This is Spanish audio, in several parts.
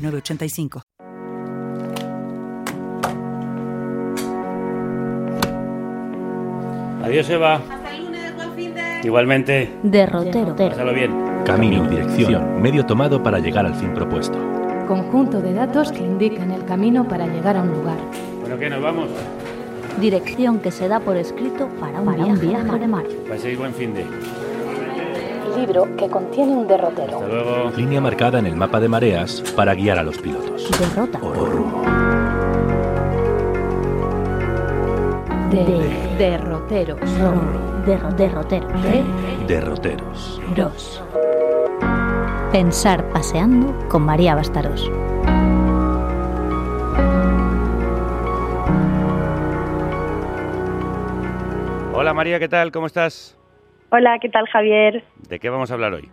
906985. Adiós, Eva. Hasta el lunes, buen fin de... Igualmente. Derrotero. Pásalo bien. Camino, dirección, medio tomado para llegar al fin propuesto. Conjunto de datos que indican el camino para llegar a un lugar. Bueno, ¿qué? ¿Nos vamos? Dirección que se da por escrito para un viaje, de mar. Paséis buen fin de. Libro que contiene un derrotero. Hasta luego. Línea marcada en el mapa de mareas para guiar a los pilotos. Derrota. O rumbo. De derroteros. Derro- derroteros. Derroteros. Dos. Pensar paseando con María Bastaros. Hola María, ¿qué tal? ¿Cómo estás? Hola, ¿qué tal Javier? ¿De qué vamos a hablar hoy?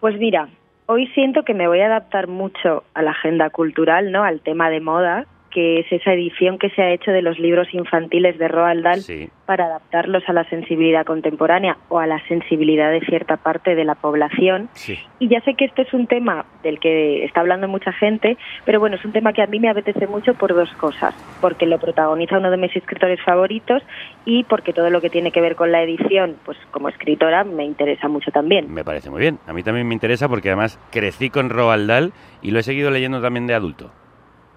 Pues mira, hoy siento que me voy a adaptar mucho a la agenda cultural, ¿no? Al tema de moda, que es esa edición que se ha hecho de los libros infantiles de Roald Dahl Sí. para adaptarlos a la sensibilidad contemporánea o a la sensibilidad de cierta parte de la población. Sí. Y ya sé que este es un tema del que está hablando mucha gente, pero bueno, es un tema que a mí me apetece mucho por dos cosas. Porque lo protagoniza uno de mis escritores favoritos y porque todo lo que tiene que ver con la edición, pues como escritora, me interesa mucho también. Me parece muy bien. A mí también me interesa porque además crecí con Roald Dahl y lo he seguido leyendo también de adulto.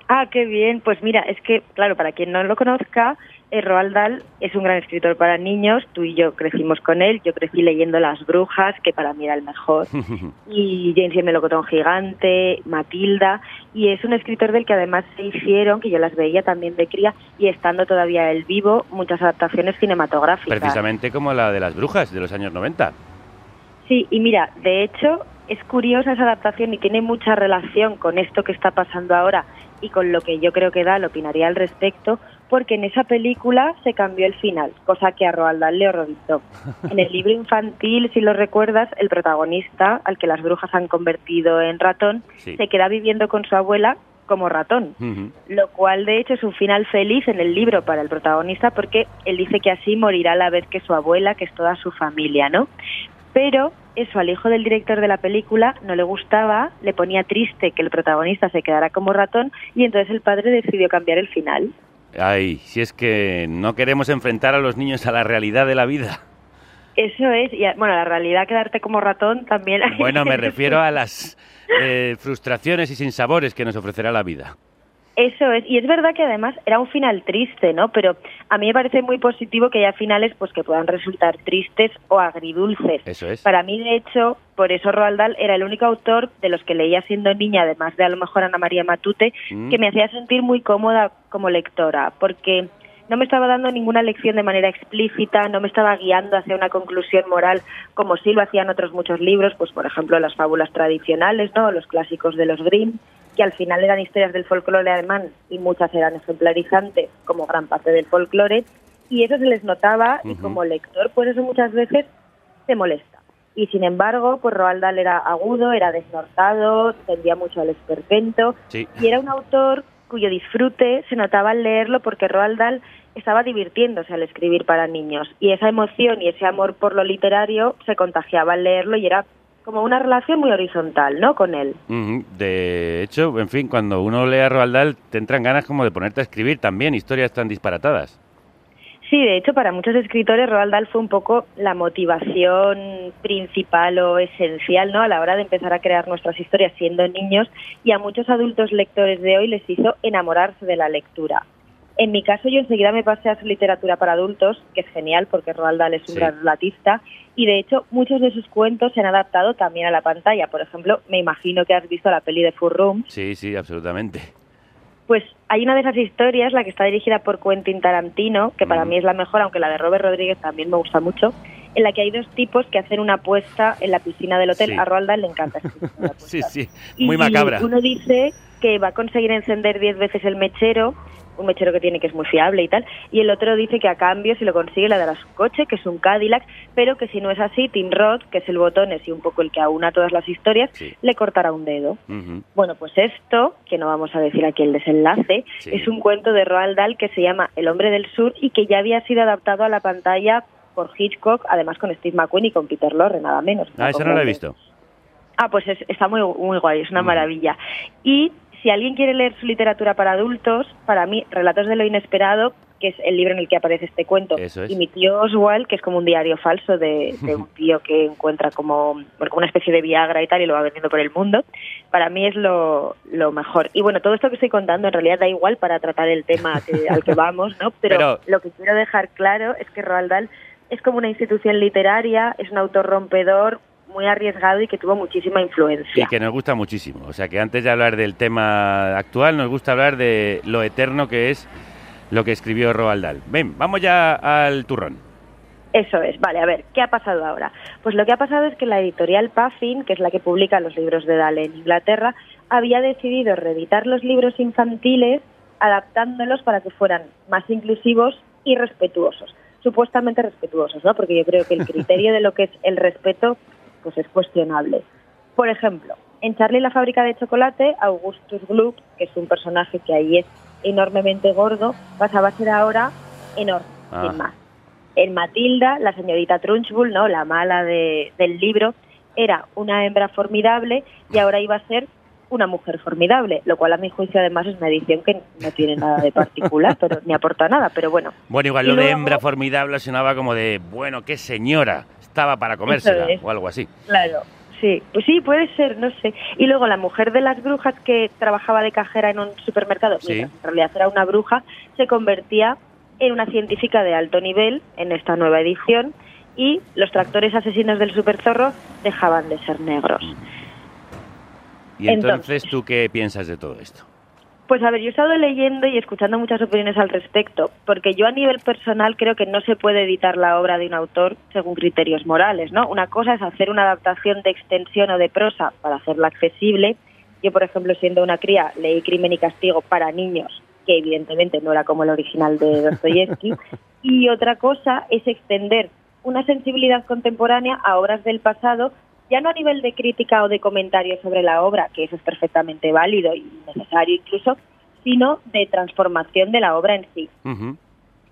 Ah, qué bien. Pues mira, es que, claro, para quien no lo conozca, eh, Roald Dahl es un gran escritor para niños. Tú y yo crecimos con él. Yo crecí leyendo Las Brujas, que para mí era el mejor. y James y el melocotón gigante, Matilda, y es un escritor del que además se hicieron, que yo las veía también de cría, y estando todavía él vivo, muchas adaptaciones cinematográficas. Precisamente como la de las brujas de los años 90. Sí, y mira, de hecho, es curiosa esa adaptación y tiene mucha relación con esto que está pasando ahora y con lo que yo creo que Dahl opinaría al respecto, porque en esa película se cambió el final, cosa que a Roald Dahl le horrorizó. En el libro infantil, si lo recuerdas, el protagonista, al que las brujas han convertido en ratón, Sí. se queda viviendo con su abuela como ratón lo cual de hecho es un final feliz en el libro para el protagonista porque él dice que así morirá a la vez que su abuela, que es toda su familia, ¿no? Pero eso al hijo del director de la película no le gustaba, le ponía triste que el protagonista se quedara como ratón y entonces el padre decidió cambiar el final. Ay, si es que no queremos enfrentar a los niños a la realidad de la vida. Eso es, y bueno, la realidad quedarte como ratón también. Bueno, me refiero a las eh, frustraciones y sinsabores que nos ofrecerá la vida. Eso es, y es verdad que además era un final triste, ¿no? Pero a mí me parece muy positivo que haya finales pues que puedan resultar tristes o agridulces. Eso es. Para mí, de hecho, por eso Roald Dahl era el único autor de los que leía siendo niña, además de a lo mejor Ana María Matute, Mm. que me hacía sentir muy cómoda como lectora, porque no me estaba dando ninguna lección de manera explícita, no me estaba guiando hacia una conclusión moral como sí lo hacían otros muchos libros, pues por ejemplo las fábulas tradicionales, ¿no? los clásicos de los Grimm, que al final eran historias del folclore alemán y muchas eran ejemplarizantes como gran parte del folclore, y eso se les notaba y Ujú. como lector pues eso muchas veces te molesta. Y sin embargo, pues Roald Dahl era agudo, era desnortado, tendía mucho al esperpento Sí. y era un autor cuyo disfrute se notaba al leerlo porque Roald Dahl estaba divirtiéndose al escribir para niños y esa emoción y ese amor por lo literario se contagiaba al leerlo y era como una relación muy horizontal, ¿no? Con él. De hecho, en fin, cuando uno lee a Roald Dahl, te entran ganas como de ponerte a escribir también historias tan disparatadas. Sí, de hecho, para muchos escritores Roald Dahl fue un poco la motivación principal o esencial, ¿no? A la hora de empezar a crear nuestras historias siendo niños y a muchos adultos lectores de hoy les hizo enamorarse de la lectura. En mi caso, yo enseguida me pasé a su literatura para adultos, que es genial porque Roald Dahl es un Sí. gran relatista y de hecho muchos de sus cuentos se han adaptado también a la pantalla. Por ejemplo, me imagino que has visto la peli de Four Rooms, Sí, sí, absolutamente. pues hay una de esas historias, la que está dirigida por Quentin Tarantino, que para Mm. mí es la mejor, aunque la de Robert Rodríguez también me gusta mucho, en la que hay dos tipos que hacen una apuesta en la piscina del hotel. Sí. A Roald Dahl le encanta. este tipo de Sí, sí, muy y macabra. uno dice que va a conseguir encender 10 veces el mechero, un mechero que tiene que es muy fiable y tal, y el otro dice que a cambio, si lo consigue, le dará su coche, que es un Cadillac, pero que si no es así, Tim Roth, que es el botones y un poco el que aúna todas las historias, Sí. le cortará un dedo. Bueno, pues esto, que no vamos a decir aquí el desenlace, Sí. es un cuento de Roald Dahl que se llama El hombre del sur y que ya había sido adaptado a la pantalla por Hitchcock, además con Steve McQueen y con Peter Lorre, nada menos. Ah, esa no la he visto. Ah, pues es- está muy, muy guay, es una Mm. maravilla. Y si alguien quiere leer su literatura para adultos, para mí, Relatos de lo Inesperado, que es el libro en el que aparece este cuento, es. y mi tío Oswald, que es como un diario falso de, de un tío que encuentra como, bueno, como una especie de Viagra y tal, y lo va vendiendo por el mundo, para mí es lo, lo mejor. Y bueno, todo esto que estoy contando en realidad da igual para tratar el tema que- al que vamos, ¿no? Pero, Pero- lo que quiero dejar claro es que Roald Dahl es como una institución literaria, es un autor rompedor, muy arriesgado y que tuvo muchísima influencia. Y que nos gusta muchísimo. O sea que antes de hablar del tema actual, nos gusta hablar de lo eterno que es lo que escribió Roald Dahl. Ven, vamos ya al turrón. Eso es, vale, a ver, ¿qué ha pasado ahora? Pues lo que ha pasado es que la editorial Puffin, que es la que publica los libros de Dahl en Inglaterra, había decidido reeditar los libros infantiles adaptándolos para que fueran más inclusivos y respetuosos. Supuestamente respetuosos, ¿no? Porque yo creo que el criterio de lo que es el respeto pues es cuestionable. Por ejemplo, en Charlie la fábrica de chocolate, Augustus Gloop, que es un personaje que ahí es enormemente gordo, pasaba a ser ahora enorme, Ah. sin más. En Matilda, la señorita Trunchbull, ¿no? la mala de- del libro, era una hembra formidable y ahora iba a ser una mujer formidable, lo cual a mi juicio además es una edición que no tiene nada de particular, pero ni aporta nada, pero bueno. Bueno, igual Y lo de hembra formidable sonaba como de, bueno, qué señora, estaba para comérsela es. o algo así. Claro, sí, pues sí, puede ser, no sé. Y luego la mujer de las brujas que trabajaba de cajera en un supermercado, Sí. en realidad era una bruja, se convertía en una científica de alto nivel en esta nueva edición y los tractores asesinos del superzorro dejaban de ser negros. Y entonces, Entonces- ¿tú qué piensas de todo esto? Pues a ver, yo he estado leyendo y escuchando muchas opiniones al respecto, porque yo a nivel personal creo que no se puede editar la obra de un autor según criterios morales, ¿no? Una cosa es hacer una adaptación de extensión o de prosa para hacerla accesible. Yo, por ejemplo, siendo una cría, leí Crimen y Castigo para niños, que evidentemente no era como el original de Dostoyevsky. y otra cosa es extender una sensibilidad contemporánea a obras del pasado ya no a nivel de crítica o de comentario sobre la obra, que eso es perfectamente válido y necesario incluso, sino de transformación de la obra en sí.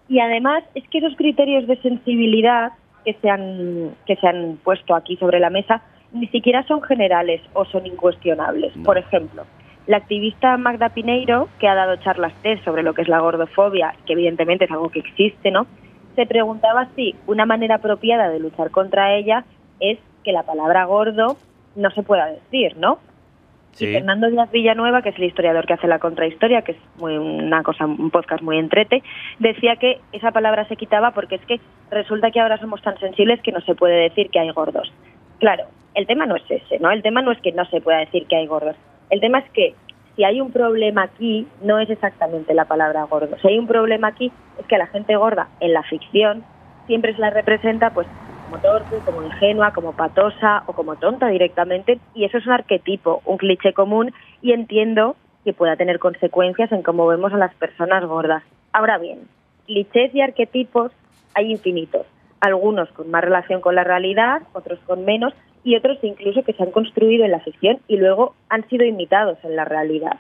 Y además es que esos criterios de sensibilidad que se han, que se han puesto aquí sobre la mesa ni siquiera son generales o son incuestionables. No. Por ejemplo, la activista Magda Pineiro, que ha dado charlas TED sobre lo que es la gordofobia, que evidentemente es algo que existe, ¿no? Se preguntaba si una manera apropiada de luchar contra ella es que la palabra gordo no se pueda decir, ¿no? Sí. Y Fernando Díaz Villanueva, que es el historiador que hace la contrahistoria, que es muy una cosa, un podcast muy entrete, decía que esa palabra se quitaba porque es que resulta que ahora somos tan sensibles que no se puede decir que hay gordos. Claro, el tema no es ese, ¿no? El tema no es que no se pueda decir que hay gordos. El tema es que si hay un problema aquí, no es exactamente la palabra gordo. Si hay un problema aquí, es que a la gente gorda en la ficción siempre se la representa pues como torpe, como ingenua, como patosa o como tonta directamente. Y eso es un arquetipo, un cliché común y entiendo que pueda tener consecuencias en cómo vemos a las personas gordas. Ahora bien, clichés y arquetipos hay infinitos. Algunos con más relación con la realidad, otros con menos y otros incluso que se han construido en la ficción y luego han sido imitados en la realidad.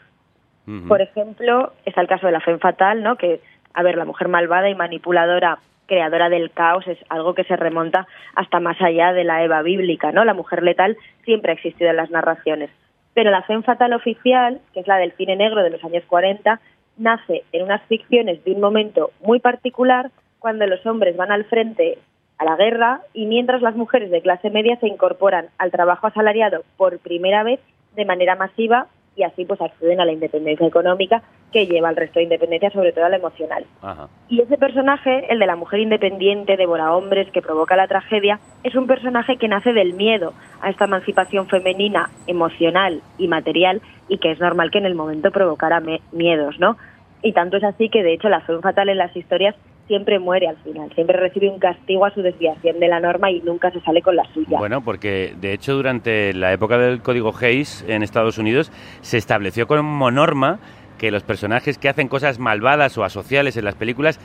Por ejemplo, está el caso de la Femme Fatal, ¿no? Que, a ver, la mujer malvada y manipuladora, creadora del caos, es algo que se remonta hasta más allá de la Eva bíblica, ¿no? La mujer letal siempre ha existido en las narraciones. Pero la Femme Fatal oficial, que es la del cine negro de los años 40, nace en unas ficciones de un momento muy particular, cuando los hombres van al frente a la guerra y mientras las mujeres de clase media se incorporan al trabajo asalariado por primera vez de manera masiva y así pues acceden a la independencia económica que lleva al resto de independencia, sobre todo a la emocional. Ajá. Y ese personaje, el de la mujer independiente, devora hombres, que provoca la tragedia, es un personaje que nace del miedo a esta emancipación femenina, emocional y material, y que es normal que en el momento provocara miedos, ¿no? Y tanto es así que, de hecho, la femme fatal en las historias siempre muere al final, siempre recibe un castigo a su desviación de la norma y nunca se sale con la suya. Bueno, porque de hecho durante la época del código Hayes en Estados Unidos se estableció como norma que los personajes que hacen cosas malvadas o asociales en las películas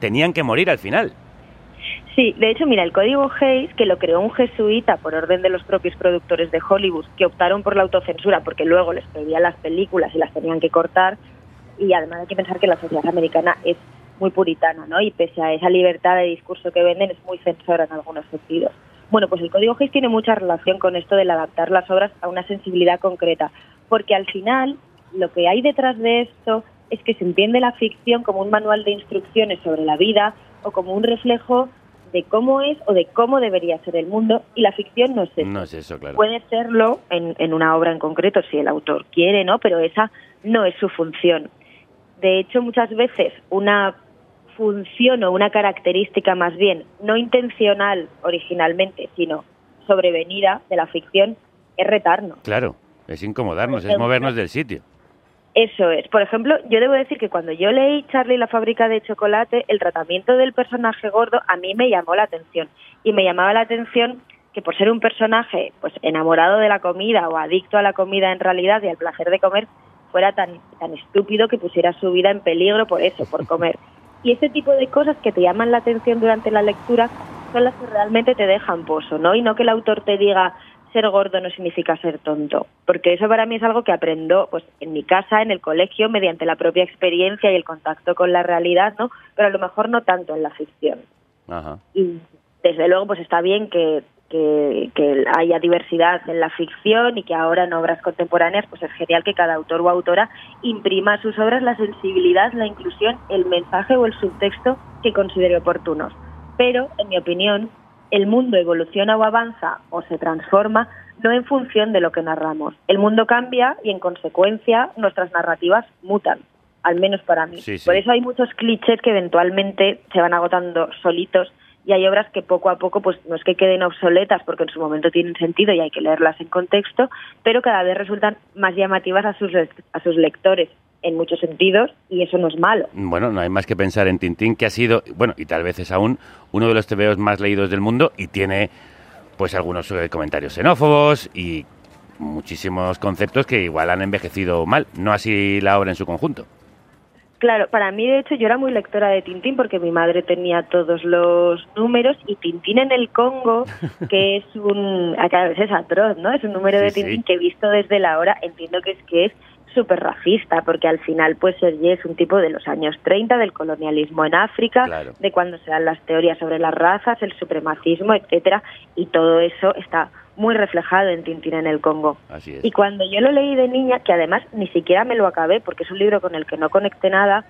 tenían que morir al final. Sí, de hecho, mira, el código Hayes, que lo creó un jesuita por orden de los propios productores de Hollywood, que optaron por la autocensura porque luego les pedían las películas y las tenían que cortar, y además hay que pensar que la sociedad americana es muy puritana, ¿no? Y pese a esa libertad de discurso que venden, es muy censora en algunos sentidos. Bueno, pues el código Hayes tiene mucha relación con esto del adaptar las obras a una sensibilidad concreta, porque al final lo que hay detrás de esto es que se entiende la ficción como un manual de instrucciones sobre la vida o como un reflejo de cómo es o de cómo debería ser el mundo y la ficción no es eso. No es eso, claro. Puede serlo en, en una obra en concreto si el autor quiere, ¿no? Pero esa no es su función. De hecho, muchas veces una función o una característica más bien no intencional originalmente, sino sobrevenida de la ficción es retarnos. Claro, es incomodarnos, es movernos del sitio. Eso es. Por ejemplo, yo debo decir que cuando yo leí Charlie la fábrica de chocolate, el tratamiento del personaje gordo a mí me llamó la atención. Y me llamaba la atención que por ser un personaje pues enamorado de la comida o adicto a la comida en realidad y al placer de comer, fuera tan, tan estúpido que pusiera su vida en peligro por eso, por comer. Y ese tipo de cosas que te llaman la atención durante la lectura son las que realmente te dejan pozo, ¿no? Y no que el autor te diga ser gordo no significa ser tonto, porque eso para mí es algo que aprendo pues en mi casa, en el colegio, mediante la propia experiencia y el contacto con la realidad, ¿no? Pero a lo mejor no tanto en la ficción. Ajá. Y desde luego pues está bien que, que, que haya diversidad en la ficción y que ahora en obras contemporáneas pues es genial que cada autor o autora imprima a sus obras la sensibilidad, la inclusión, el mensaje o el subtexto que considere oportunos. Pero, en mi opinión, el mundo evoluciona o avanza o se transforma no en función de lo que narramos. El mundo cambia y en consecuencia nuestras narrativas mutan, al menos para mí. Sí, sí. Por eso hay muchos clichés que eventualmente se van agotando solitos y hay obras que poco a poco pues no es que queden obsoletas porque en su momento tienen sentido y hay que leerlas en contexto, pero cada vez resultan más llamativas a sus a sus lectores en muchos sentidos y eso no es malo. Bueno, no hay más que pensar en Tintín, que ha sido, bueno, y tal vez es aún uno de los TVOs más leídos del mundo y tiene pues algunos eh, comentarios xenófobos y muchísimos conceptos que igual han envejecido mal, no así la obra en su conjunto. Claro, para mí de hecho yo era muy lectora de Tintín porque mi madre tenía todos los números y Tintín en el Congo, que es un, a cada vez es atroz, ¿no? Es un número Sí, de sí. Tintín que visto desde la hora entiendo que es que es súper racista porque al final pues Sergi es un tipo de los años 30 del colonialismo en África, Claro. de cuando se dan las teorías sobre las razas, el supremacismo, etcétera, y todo eso está muy reflejado en Tintín en el Congo. Así es. Y cuando yo lo leí de niña, que además ni siquiera me lo acabé porque es un libro con el que no conecté nada,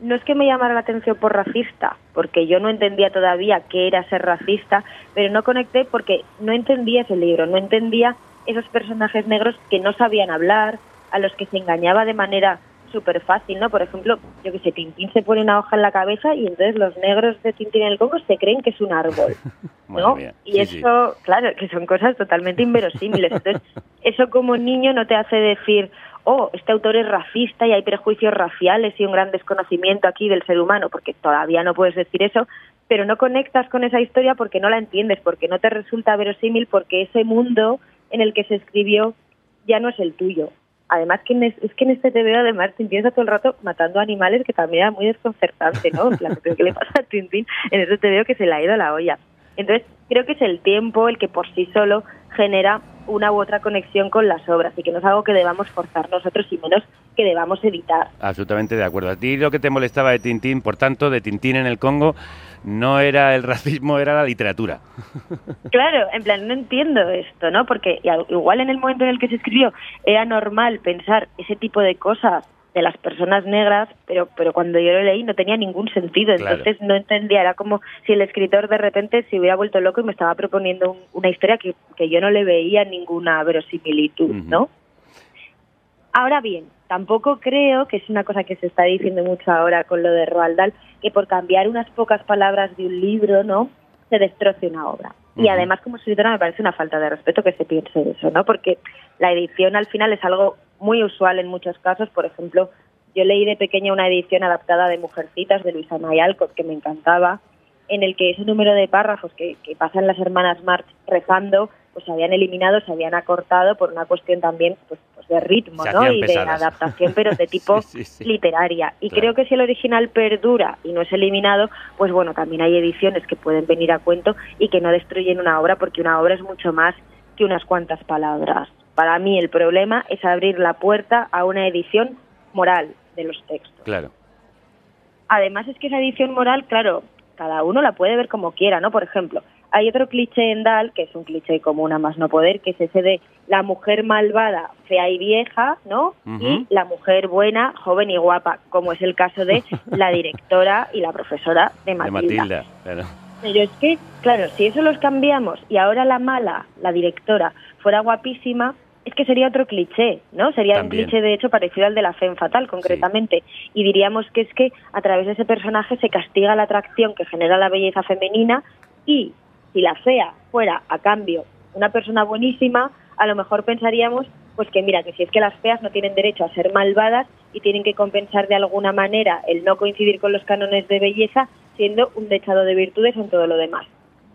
no es que me llamara la atención por racista, porque yo no entendía todavía qué era ser racista, pero no conecté porque no entendía ese libro, no entendía esos personajes negros que no sabían hablar, a los que se engañaba de manera súper fácil, ¿no? Por ejemplo, yo que sé, Tintín se pone una hoja en la cabeza y entonces los negros de Tintín en el Congo se creen que es un árbol. ¿no? Y Sí, eso, claro, que son cosas totalmente inverosímiles. Entonces, eso como niño no te hace decir, oh, este autor es racista y hay prejuicios raciales y un gran desconocimiento aquí del ser humano, porque todavía no puedes decir eso, pero no conectas con esa historia porque no la entiendes, porque no te resulta verosímil, porque ese mundo en el que se escribió ya no es el tuyo. Además que es, que en este TVO además te empieza todo el rato matando animales que también era muy desconcertante, ¿no? En plan, ¿pero ¿Qué le pasa a Tintín en este TVO que se le ha ido la olla? Entonces creo que es el tiempo el que por sí solo genera una u otra conexión con las obras y que no es algo que debamos forzar nosotros y menos que debamos evitar. Absolutamente de acuerdo. A ti lo que te molestaba de Tintín, por tanto, de Tintín en el Congo, no era el racismo, era la literatura. Claro, en plan, no entiendo esto, ¿no? Porque igual en el momento en el que se escribió era normal pensar ese tipo de cosas de las personas negras, pero pero cuando yo lo leí no tenía ningún sentido, Claro. entonces no entendía, era como si el escritor de repente se hubiera vuelto loco y me estaba proponiendo un- una historia que, que yo no le veía ninguna verosimilitud. ¿no? Ahora bien, tampoco creo, que es una cosa que se está diciendo mucho ahora con lo de Roald Dahl, que por cambiar unas pocas palabras de un libro, ¿no? Se destroce una obra. Y además, como escritora, me parece una falta de respeto que se piense eso, ¿no? Porque la edición al final es algo muy usual en muchos casos. Por ejemplo, Yo leí de pequeña una edición adaptada de Mujercitas de Luisa May Alcott que me encantaba, en el que ese número de párrafos que, que pasan las hermanas March rezando, pues se habían eliminado, se habían acortado por una cuestión también pues, pues de ritmo ¿no? y de adaptación, pero de tipo Sí, sí, sí. literaria. Y Claro. creo que si el original perdura y no es eliminado, pues bueno, también hay ediciones que pueden venir a cuento y que no destruyen una obra, porque una obra es mucho más que unas cuantas palabras. Para mí el problema es abrir la puerta a una edición moral de los textos. Claro. Además es que esa edición moral, claro, cada uno la puede ver como quiera, ¿no? Por ejemplo, hay otro cliché en Dal, que es un cliché común a más no poder, que es ese de la mujer malvada, fea y vieja, ¿no? Y la mujer buena, joven y guapa, como es el caso de la directora y la profesora de De Matilda. Matilda. Claro. Pero es que, claro, si eso los cambiamos y ahora la mala, la directora, fuera guapísima, es que sería otro cliché, ¿no? Sería También. un cliché, de hecho, parecido al de la Femme Fatal, concretamente. Y diríamos que es que a través de ese personaje se castiga la atracción que genera la belleza femenina y si la fea fuera, a cambio, una persona buenísima, a lo mejor pensaríamos pues que mira, que si es que las feas no tienen derecho a ser malvadas y tienen que compensar de alguna manera el no coincidir con los cánones de belleza siendo un dechado de virtudes en todo lo demás.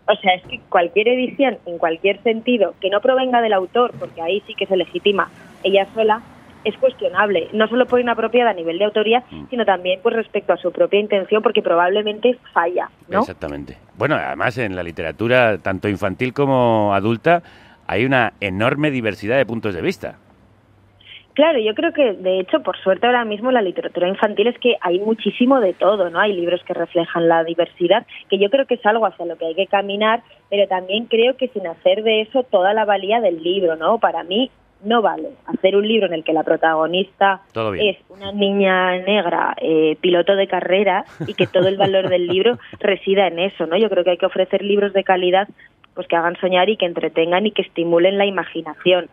O sea, es que cualquier edición, en cualquier sentido, que no provenga del autor, porque ahí sí que se legitima ella sola, es cuestionable, no solo por inapropiada a nivel de autoría, Mm. sino también pues respecto a su propia intención, porque probablemente falla, ¿no? Exactamente. Bueno, además en la literatura, tanto infantil como adulta, hay una enorme diversidad de puntos de vista. Claro, yo creo que de hecho, por suerte ahora mismo la literatura infantil es que hay muchísimo de todo, ¿no? Hay libros que reflejan la diversidad, que yo creo que es algo hacia lo que hay que caminar, pero también creo que sin hacer de eso toda la valía del libro, ¿no? Para mí no vale hacer un libro en el que la protagonista es una niña negra, eh, piloto de carrera, y que todo el valor del libro resida en eso, ¿no? Yo creo que hay que ofrecer libros de calidad pues que hagan soñar y que entretengan y que estimulen la imaginación.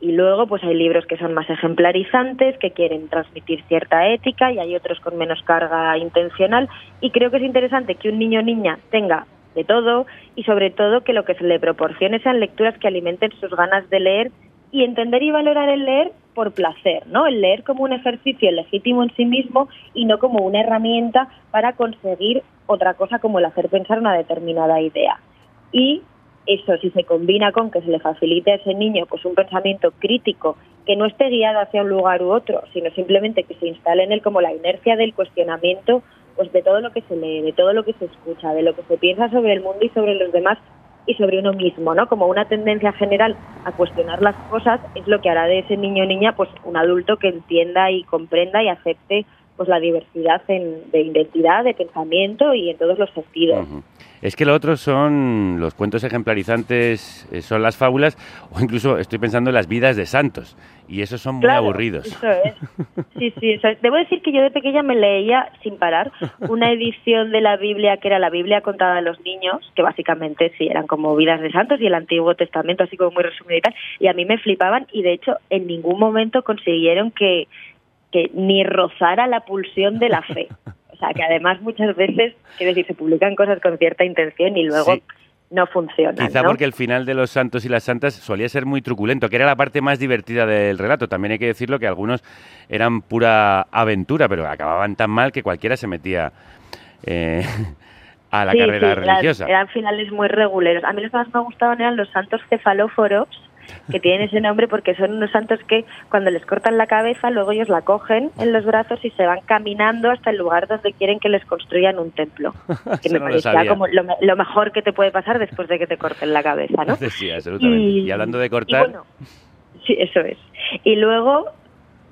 Y luego pues hay libros que son más ejemplarizantes, que quieren transmitir cierta ética y hay otros con menos carga intencional y creo que es interesante que un niño o niña tenga de todo y sobre todo que lo que se le proporcione sean lecturas que alimenten sus ganas de leer y entender y valorar el leer por placer, ¿no? El leer como un ejercicio legítimo en sí mismo y no como una herramienta para conseguir otra cosa como el hacer pensar una determinada idea. Y eso si se combina con que se le facilite a ese niño pues un pensamiento crítico que no esté guiado hacia un lugar u otro, sino simplemente que se instale en él como la inercia del cuestionamiento pues de todo lo que se lee, de todo lo que se escucha, de lo que se piensa sobre el mundo y sobre los demás y sobre uno mismo, ¿no? Como una tendencia general a cuestionar las cosas es lo que hará de ese niño o niña pues un adulto que entienda y comprenda y acepte pues la diversidad en- de identidad, de pensamiento y en todos los sentidos. Es que lo otro son los cuentos ejemplarizantes, eh, son las fábulas, o incluso estoy pensando en las vidas de santos, y esos son muy Claro, aburridos. Eso es. Sí, sí, eso es. Debo decir que yo de pequeña me leía sin parar una edición de la Biblia que era la Biblia contada a los niños, que básicamente sí eran como vidas de santos y el Antiguo Testamento, así como muy resumido y tal, y a mí me flipaban y de hecho en ningún momento consiguieron que, que ni rozara la pulsión de la fe. O sea, que además muchas veces, quiero decir, se publican cosas con cierta intención y luego Sí. no funcionan. Quizá ¿no? porque el final de los santos y las santas solía ser muy truculento, que era la parte más divertida del relato. También hay que decirlo que algunos eran pura aventura, pero acababan tan mal que cualquiera se metía eh, a la Sí, carrera sí, eran- religiosa. Eran, finales muy reguleros. A mí los que más me gustaban eran los santos cefalóforos, que tienen ese nombre porque son unos santos que cuando les cortan la cabeza, luego ellos la cogen en los brazos y se van caminando hasta el lugar donde quieren que les construyan un templo. Que me no lo parecía sabía. como lo, me- lo mejor que te puede pasar después de que te corten la cabeza, ¿no? Sí, absolutamente. Y, hablando de cortar, y bueno, sí, eso es. Y luego,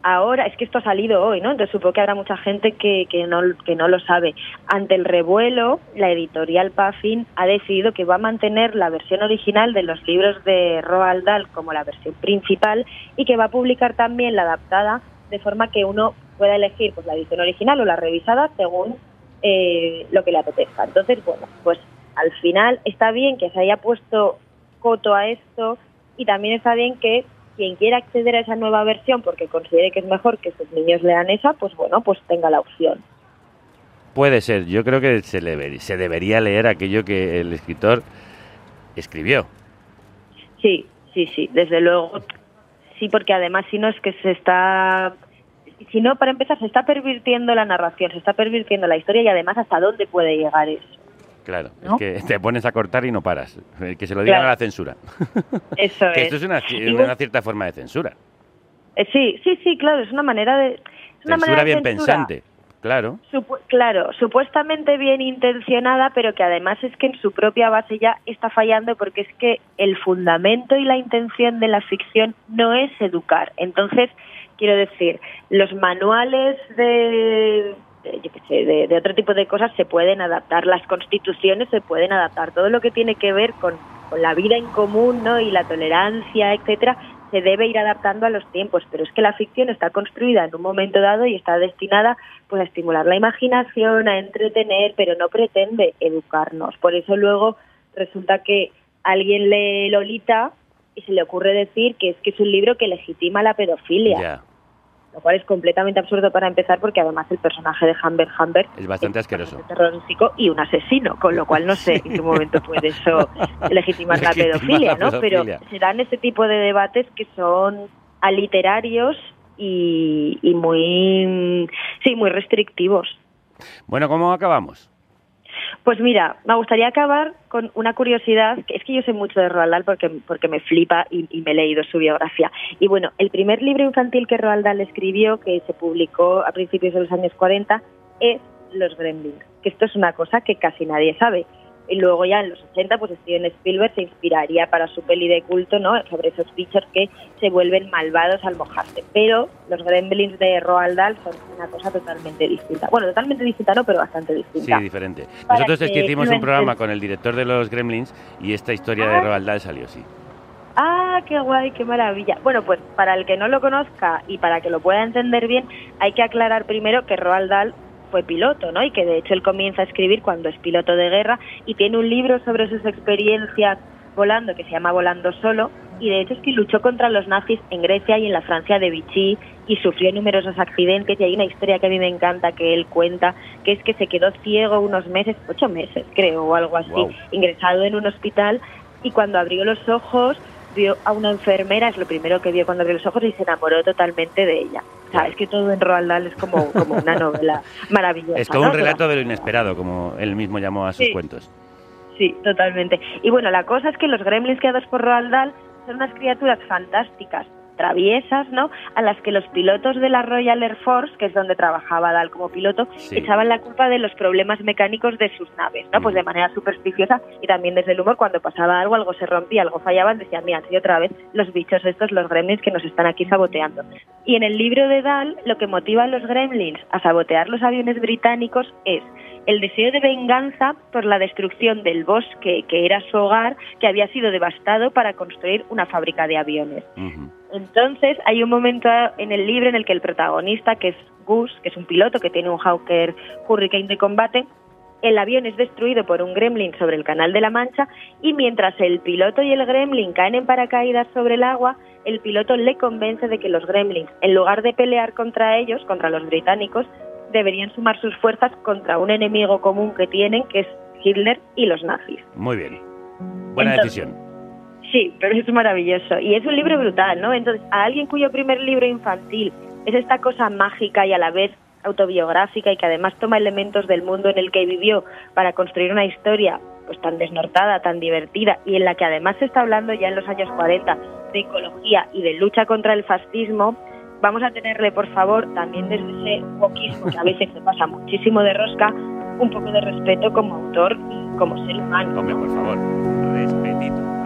ahora, es que esto ha salido hoy, ¿no? Entonces supongo que habrá mucha gente que, que, no, que no lo sabe. Ante el revuelo, la editorial Puffin ha decidido que va a mantener la versión original de los libros de Roald Dahl como la versión principal y que va a publicar también la adaptada de forma que uno pueda elegir pues la edición original o la revisada según eh, lo que le apetezca. Entonces, bueno, pues al final está bien que se haya puesto coto a esto y también está bien que quien quiera acceder a esa nueva versión porque considere que es mejor que sus niños lean esa, pues bueno, pues tenga la opción. puede ser. Yo creo que se, le- se debería leer aquello que el escritor escribió. Sí, sí, sí, desde luego. Sí, porque además si no es que se está si no, para empezar, se está pervirtiendo la narración, se está pervirtiendo la historia y además hasta dónde puede llegar eso. Claro, ¿No? es que te pones a cortar y no paras. Eh, Que se lo digan Claro. a la censura. Eso que es. esto es una, cierta forma de censura. eh, sí, sí, sí, claro, es una manera de... Es una Censura manera de bien censura. pensante. Claro. Supu- claro, supuestamente bien intencionada, pero que además es que en su propia base ya está fallando porque es que el fundamento y la intención de la ficción no es educar. Entonces, quiero decir, los manuales de, yo qué sé, de, de otro tipo de cosas se pueden adaptar, las constituciones se pueden adaptar, todo lo que tiene que ver con, con la vida en común ¿no? y la tolerancia, etcétera, se debe ir adaptando a los tiempos, pero es que la ficción está construida en un momento dado y está destinada pues a estimular la imaginación, a entretener, pero no pretende educarnos. Por eso luego resulta que alguien lee Lolita y se le ocurre decir que es que es un libro que legitima la pedofilia. Lo cual es completamente absurdo para empezar porque además el personaje de Humbert Humbert Es bastante un asqueroso. terrorífico y un asesino, con lo cual no sé en qué momento puede eso legitimar la pedofilia, la ¿no? Pero se dan ese tipo de debates que son aliterarios y, y muy, sí, muy restrictivos. Bueno, ¿cómo acabamos? Pues mira, me gustaría acabar con una curiosidad, que es que yo sé mucho de Roald porque, porque me flipa y, y me he leído su biografía. Y bueno, el primer libro infantil que Roald Dahl escribió, que se publicó a principios de los años 40, es Los Gremlins, que esto es una cosa que casi nadie sabe. Y luego ya en los 80, pues Steven Spielberg se inspiraría para su peli de culto, ¿no? Sobre esos bichos que se vuelven malvados al mojarse. Pero los Gremlins de Roald Dahl son una cosa totalmente distinta. Bueno, totalmente distinta no, pero bastante Sí, distinta. diferente. Para Nosotros es que hicimos un programa con el director de los Gremlins y esta historia de Ah. Roald Dahl salió, sí. Ah, qué guay, qué maravilla. Bueno, pues para el que no lo conozca y para que lo pueda entender bien, hay que aclarar primero que Roald Dahl fue piloto, ¿no? Y que de hecho él comienza a escribir cuando es piloto de guerra y tiene un libro sobre sus experiencias volando que se llama Volando solo y de hecho es que luchó contra los nazis en Grecia y en la Francia de Vichy y sufrió numerosos accidentes y hay una historia que a mí me encanta que él cuenta que es que se quedó ciego unos meses, ocho meses creo o algo así, ingresado en un hospital y cuando abrió los ojos vio a una enfermera, es lo primero que vio cuando abrió los ojos y se enamoró totalmente de ella. O sea, es que todo en Roald Dahl es como, como una novela maravillosa. Es como ¿no? un relato de lo inesperado, como él mismo llamó a sus Sí. cuentos. Sí, totalmente. Y bueno, la cosa es que los gremlins creados por Roald Dahl son unas criaturas fantásticas, traviesas, ¿no? A las que los pilotos de la Royal Air Force, que es donde trabajaba Dahl como piloto, Sí. echaban la culpa de los problemas mecánicos de sus naves, ¿no? Pues de manera supersticiosa y también desde el humor, cuando pasaba algo, algo se rompía, algo fallaban, decían, mira, sí, otra vez los bichos estos, los gremlins que nos están aquí saboteando. Y en el libro de Dahl, lo que motiva a los gremlins a sabotear los aviones británicos es el deseo de venganza por la destrucción del bosque que era su hogar, que había sido devastado para construir una fábrica de aviones. Entonces, hay un momento en el libro en el que el protagonista, que es Gus, que es un piloto que tiene un Hawker Hurricane de combate, el avión es destruido por un gremlin sobre el Canal de la Mancha y mientras el piloto y el gremlin caen en paracaídas sobre el agua, el piloto le convence de que los gremlins, en lugar de pelear contra ellos, contra los británicos, deberían sumar sus fuerzas contra un enemigo común que tienen, que es Hitler y los nazis. Muy bien. Buena Entonces- decisión. Sí, pero es maravilloso. Y es un libro brutal, ¿no? Entonces, a alguien cuyo primer libro infantil es esta cosa mágica y a la vez autobiográfica y que además toma elementos del mundo en el que vivió para construir una historia pues tan desnortada, tan divertida y en la que además se está hablando ya en los años 40 de ecología y de lucha contra el fascismo, vamos a tenerle, por favor, también desde ese wokismo que a veces se pasa muchísimo de rosca, un poco de respeto como autor y como ser humano. Hombre, por favor. Respetito.